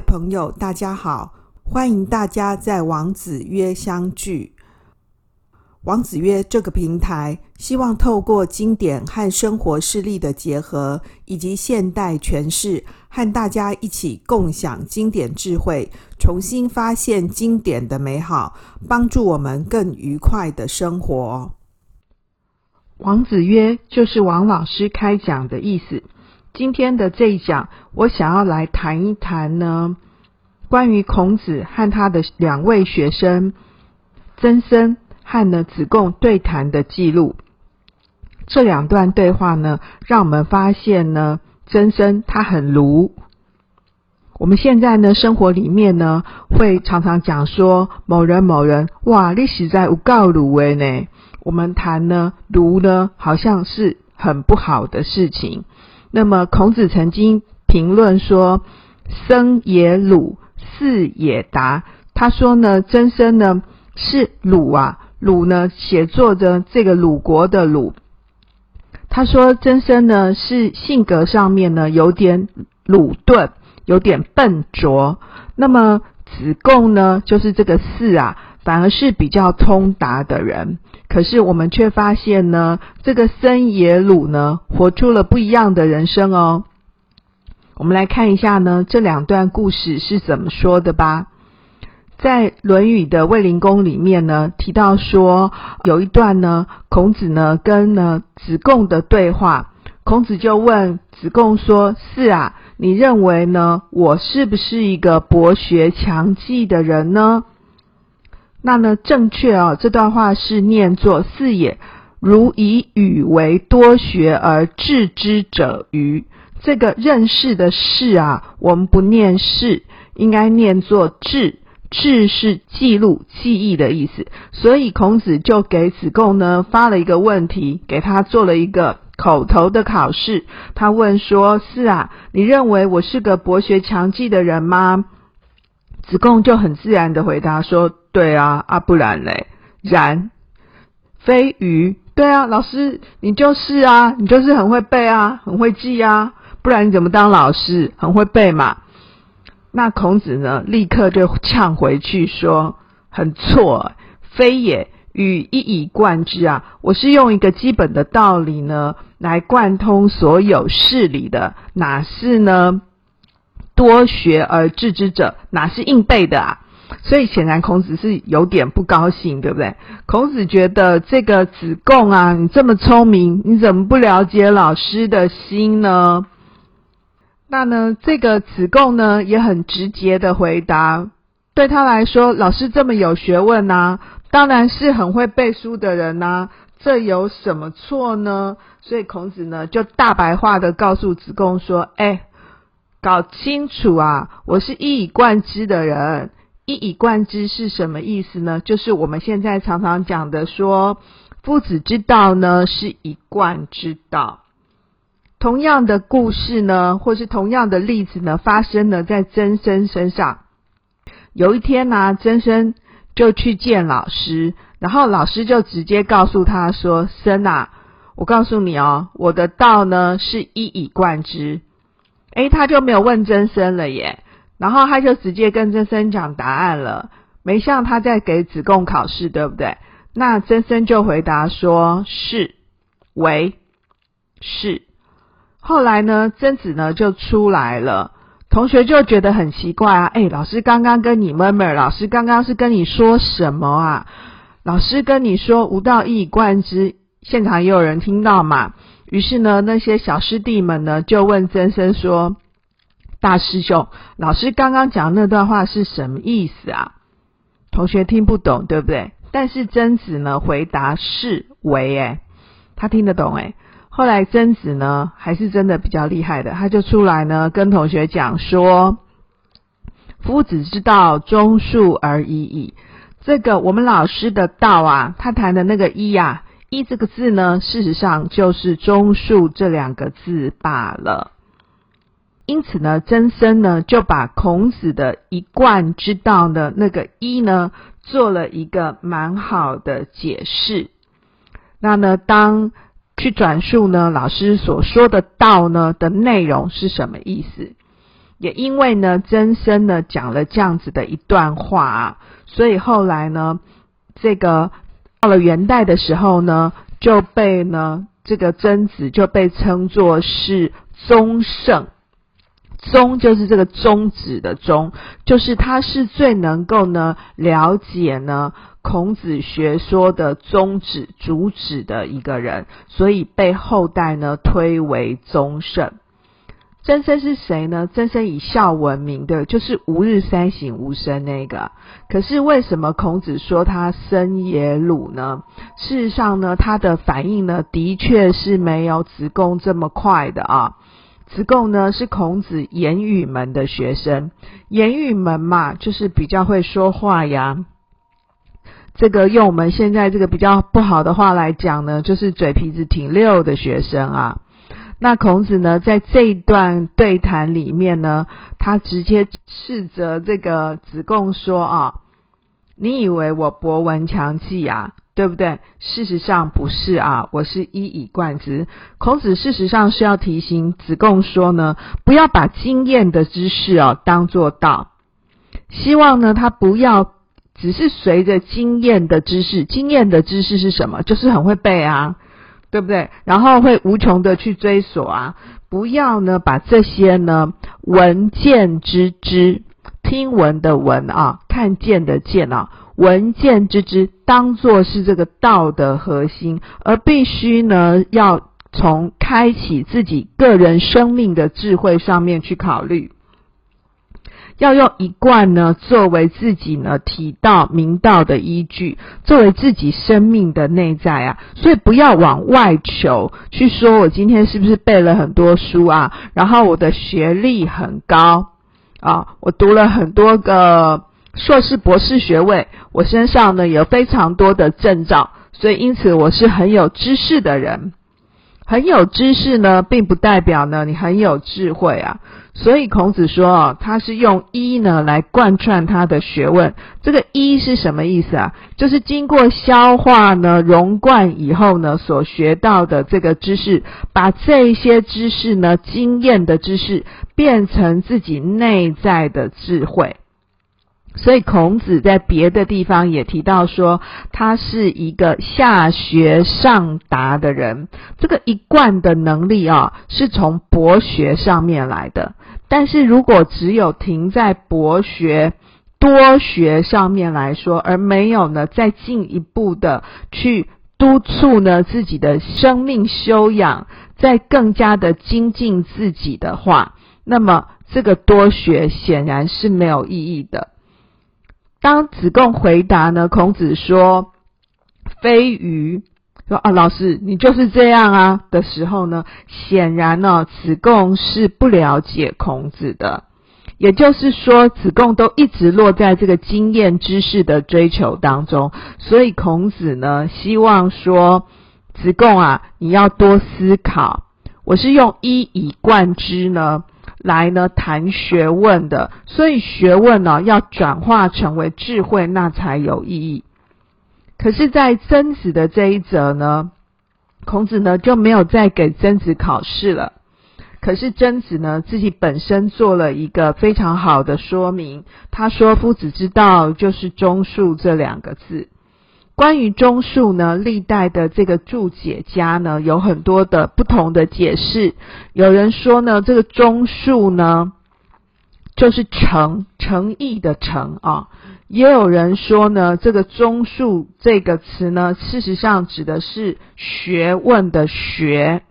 朋友，大家好，欢迎大家在王子约相聚。王子约这个平台，希望透过经典和生活事例的结合，以及现代诠释，和大家一起共享经典智慧，重新发现经典的美好，帮助我们更愉快的生活。王子约就是王老师开讲的意思。今天的这一讲，我想要来谈一谈呢，关于孔子和他的两位学生曾参。和呢子贡对谈的记录，这两段对话呢，让我们发现呢，曾参他很儒。我们现在呢，生活里面呢，会常常讲说某人某人，哇，历史在无告卢诶呢。我们谈呢，卢呢，好像是很不好的事情。那么孔子曾经评论说：“生也鲁，姒也达。”他说呢，曾生呢是鲁啊。鲁呢，写作着这个鲁国的鲁。他说曾生呢是性格上面呢有点鲁钝，有点笨拙。那么子贡呢，就是这个姒啊，反而是比较通达的人。可是我们却发现呢，这个僧也鲁呢，活出了不一样的人生哦。我们来看一下呢，这两段故事是怎么说的吧。在《论语》的卫灵公里面呢，提到说有一段呢，孔子呢跟呢子贡的对话，孔子就问子贡说：“是啊，你认为呢，我是不是一个博学强记的人呢？”那呢，正确哦，这段话是念作“四也，如以语为多学而志之者愚？”这个认识的“识”啊，我们不念“识”，应该念作“志”。志是记录、记忆的意思，所以孔子就给子贡呢发了一个问题，给他做了一个口头的考试。他问说：“是啊，你认为我是个博学强记的人吗？”子贡就很自然的回答说：“对啊，啊不然嘞，然非鱼。对啊，老师你就是啊，你就是很会背啊，很会记啊，不然你怎么当老师？很会背嘛。”那孔子呢，立刻就呛回去说：“很错，非也，与一以贯之啊！我是用一个基本的道理呢，来贯通所有事理的，哪是呢？多学而致之者，哪是硬背的啊？所以显然孔子是有点不高兴，对不对？孔子觉得这个子贡啊，你这么聪明，你怎么不了解老师的心呢？”那呢，这个子贡呢也很直接的回答，对他来说，老师这么有学问呐、啊，当然是很会背书的人呐、这有什么错呢？所以孔子呢就大白话的告诉子贡说：“哎，搞清楚啊，我是一以贯之的人。一以贯之是什么意思呢？就是我们现在常常讲的说，夫子之道呢是一贯之道。”同样的故事呢，或是同样的例子呢，发生了在曾生身上。有一天呢、啊，曾参就去见老师，然后老师就直接告诉他说：“生啊，我告诉你哦，我的道呢是一以贯之。”诶，他就没有问曾生了耶，然后他就直接跟曾生讲答案了，没像他在给子贡考试，对不对？那曾生就回答说：“是，为，是。”后来呢，曾子呢就出来了，同学就觉得很奇怪啊，诶，老师刚刚跟你闷闷，老师刚刚是跟你说什么啊？老师跟你说吾道一以贯之，现场也有人听到嘛。于是呢，那些小师弟们呢就问曾生说：“大师兄，老师刚刚讲那段话是什么意思啊？”同学听不懂，对不对？但是曾子呢回答是为，诶，他听得懂，诶。后来曾子呢，还是真的比较厉害的，他就出来呢，跟同学讲说：“夫子之道，忠恕而已矣。”这个我们老师的道啊，他谈的那个“一”呀，“一”这个字呢，事实上就是“忠恕”这两个字罢了。因此呢，曾参呢就把孔子的一贯之道的那个“一”呢，做了一个蛮好的解释。那呢，当去转述呢，老师所说的道呢的内容是什么意思？也因为呢，曾参呢讲了这样子的一段话啊，所以后来呢，这个到了元代的时候呢，就被呢这个曾子就被称作是宗圣。宗就是这个宗旨的宗，就是他是最能够呢了解呢孔子学说的宗旨主旨的一个人，所以被后代呢推为宗圣。曾参是谁呢？曾参以孝闻名的，就是吾日三省吾身那个。可是为什么孔子说他生也鲁呢？事实上呢，他的反应呢，的确是没有子贡这么快的啊。子贡呢是孔子言语门的学生，言语门嘛，就是比较会说话呀。这个用我们现在这个比较不好的话来讲呢，就是嘴皮子挺溜的学生啊。那孔子呢，在这一段对谈里面呢，他直接斥责这个子贡说啊：“你以为我博闻强记啊？对不对？事实上不是啊，我是一以贯之。”孔子事实上是要提醒子贡说呢，不要把经验的知识啊当作道，希望呢他不要只是随着经验的知识，经验的知识是什么？就是很会背啊。对不对？然后会无穷的去追索啊！不要呢，把这些呢闻见之知，听闻的闻啊，看见的见啊，闻见之知当做是这个道的核心，而必须呢要从开启自己个人生命的智慧上面去考虑。要用一贯呢作为自己呢体道明道的依据，作为自己生命的内在啊，所以不要往外求，去说我今天是不是背了很多书啊，然后我的学历很高啊，我读了很多个硕士博士学位，我身上呢有非常多的证照，所以因此我是很有知识的人。很有知识呢，并不代表呢你很有智慧啊。所以孔子说啊，他是用一呢来贯穿他的学问。这个一是什么意思啊？就是经过消化呢、融贯以后呢，所学到的这个知识，把这些知识呢、经验的知识，变成自己内在的智慧。所以孔子在别的地方也提到说，他是一个下学上达的人。这个一贯的能力啊，是从博学上面来的。但是如果只有停在博学、多学上面来说，而没有呢再进一步的去督促呢自己的生命修养，再更加的精进自己的话，那么这个多学显然是没有意义的。当子贡回答呢，孔子说：“非鱼。”说啊，老师你就是这样啊的时候呢，显然呢，子贡是不了解孔子的。也就是说，子贡都一直落在这个经验知识的追求当中，所以孔子呢，希望说子贡啊，你要多思考。我是用一以贯之呢。来呢谈学问的，所以学问呢要转化成为智慧，那才有意义。可是，在曾子的这一则呢，孔子呢就没有再给曾子考试了。可是曾子呢自己本身做了一个非常好的说明，他说：“夫子之道就是忠恕这两个字。”关于忠恕呢，历代的这个注解家呢，有很多的不同的解释。有人说呢，这个忠恕呢，就是诚诚意的诚啊。也有人说呢，这个忠恕这个词呢，事实上指的是学问的学。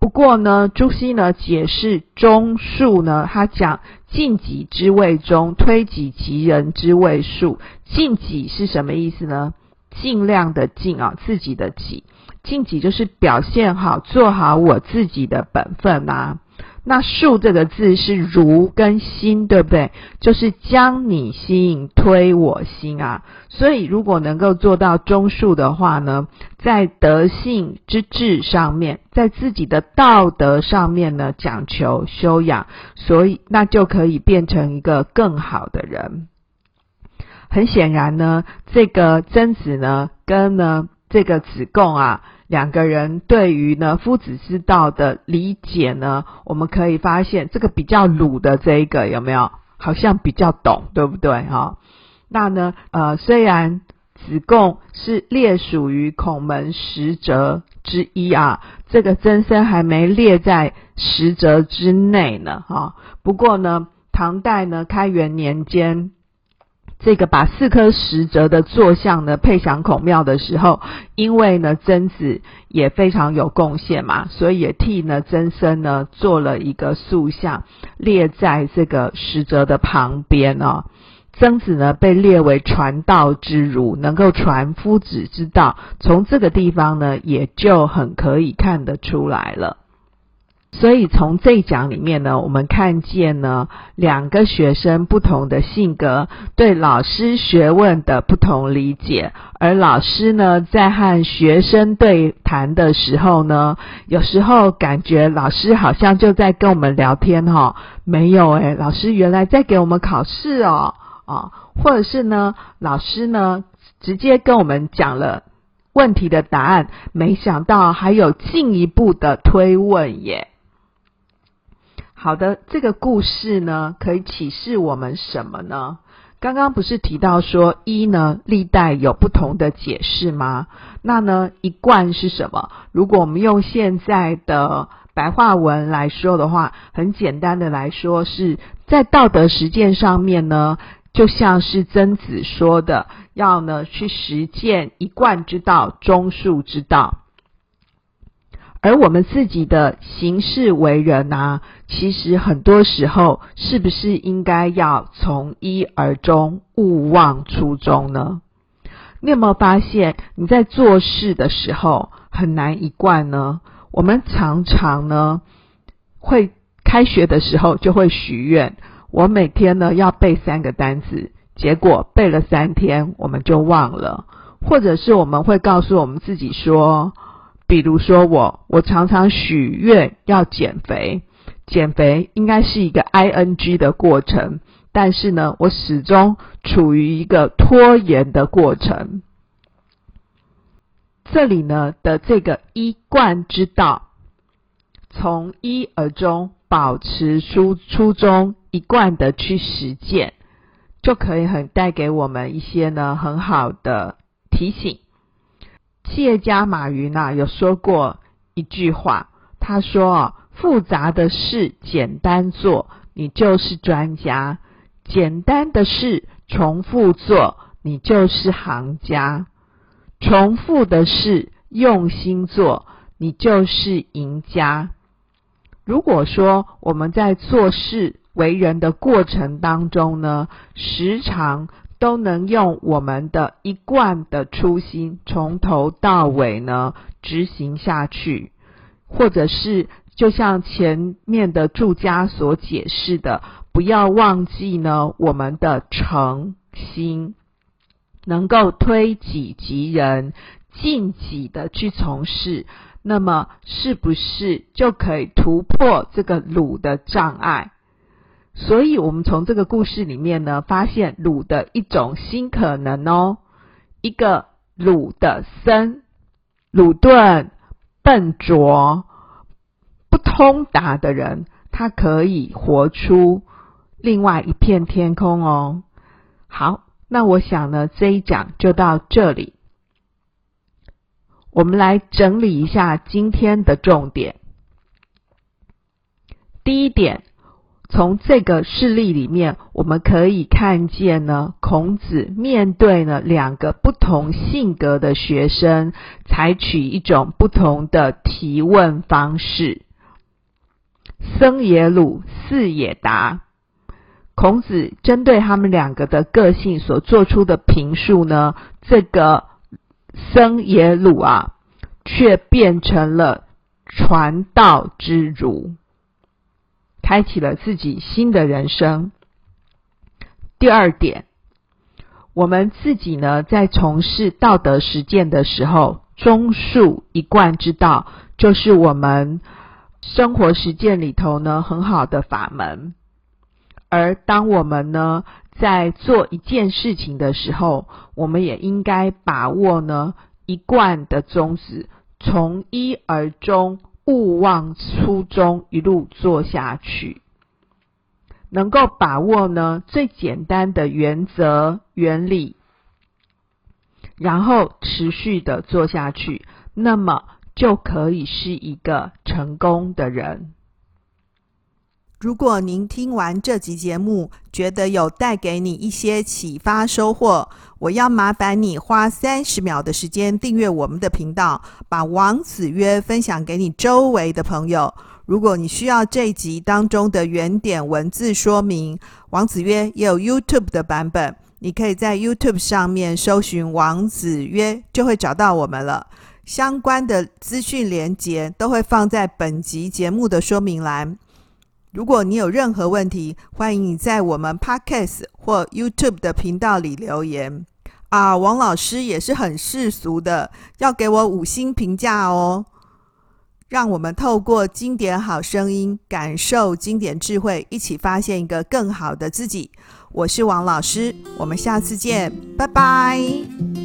不过呢，朱熹呢解释中恕呢，他讲尽己之谓中，推己及人之谓恕。尽己是什么意思呢？尽量的尽啊，自己的己，尽己就是表现好，做好我自己的本分啊。那恕这个字是如跟心，对不对？就是将你心推我心啊。所以如果能够做到忠恕的话呢，在德性之治上面，在自己的道德上面呢，讲求修养，所以那就可以变成一个更好的人。很显然呢，这个曾子呢，跟呢这个子贡啊，两个人对于呢夫子之道的理解呢，我们可以发现这个比较鲁的这一个有没有？好像比较懂，对不对？哈，那呢，呃，虽然子贡是列属于孔门十哲之一啊，这个曾参还没列在十哲之内呢，哈。不过呢，唐代呢开元年间。这个把四颗石哲的坐像呢配享孔庙的时候，因为呢曾子也非常有贡献嘛，所以也替呢曾生呢做了一个塑像，列在这个石哲的旁边哦。曾子呢被列为传道之儒，能够传夫子之道，从这个地方呢也就很可以看得出来了。所以从这一讲里面呢，我们看见呢两个学生不同的性格，对老师学问的不同理解，而老师呢在和学生对谈的时候呢，有时候感觉老师好像就在跟我们聊天哈，没有诶，老师原来在给我们考试哦，啊，或者是呢老师呢直接跟我们讲了问题的答案，没想到还有进一步的推问耶。好的，这个故事呢，可以启示我们什么呢？刚刚不是提到说一呢，历代有不同的解释吗？那呢，一贯是什么？如果我们用现在的白话文来说的话，很简单的来说，是在道德实践上面呢，就像是曾子说的，要呢去实践一贯之道、忠恕之道。而我们自己的行事为人啊，其实很多时候是不是应该要从一而终，勿忘初衷呢？你有没有发现你在做事的时候很难一贯呢？我们常常呢会开学的时候就会许愿，我每天呢要背三个单词，结果背了三天我们就忘了，或者是我们会告诉我们自己说。比如说我，我常常许愿要减肥，减肥应该是一个 ing 的过程，但是呢，我始终处于一个拖延的过程。这里呢的这个一贯之道，从一而终，保持初初衷，一贯的去实践，就可以很带给我们一些呢很好的提醒。企业家马云啊，有说过一句话，他说：“复杂的事简单做，你就是专家；简单的事重复做，你就是行家；重复的事用心做，你就是赢家。”如果说我们在做事为人的过程当中呢，时常都能用我们的一贯的初心，从头到尾呢执行下去，或者是就像前面的住家所解释的，不要忘记呢我们的诚心，能够推己及人，尽己的去从事，那么是不是就可以突破这个鲁的障碍？所以，我们从这个故事里面呢，发现鲁的一种新可能哦。一个鲁的僧，鲁钝、笨拙、不通达的人，他可以活出另外一片天空哦。好，那我想呢，这一讲就到这里。我们来整理一下今天的重点。第一点。从这个事例里面，我们可以看见呢，孔子面对呢两个不同性格的学生，采取一种不同的提问方式。僧也鲁，四也达。孔子针对他们两个的个性所做出的评述呢，这个僧也鲁啊，却变成了传道之儒。开启了自己新的人生。第二点，我们自己呢，在从事道德实践的时候，忠恕一贯之道，就是我们生活实践里头呢很好的法门。而当我们呢在做一件事情的时候，我们也应该把握呢一贯的宗旨，从一而终，勿忘初衷，一路做下去。能够把握呢最简单的原则原理，然后持续的做下去，那么就可以是一个成功的人。如果您听完这集节目，觉得有带给你一些启发收获，我要麻烦你花三十秒的时间订阅我们的频道，把王子约分享给你周围的朋友。如果你需要这集当中的原点文字说明，王子约也有 YouTube 的版本，你可以在 YouTube 上面搜寻王子约，就会找到我们了。相关的资讯连结都会放在本集节目的说明栏。如果你有任何问题，欢迎你在我们 Podcast 或 YouTube 的频道里留言。啊，王老师也是很世俗的，要给我五星评价哦。让我们透过经典好声音，感受经典智慧，一起发现一个更好的自己。我是王老师，我们下次见，拜拜。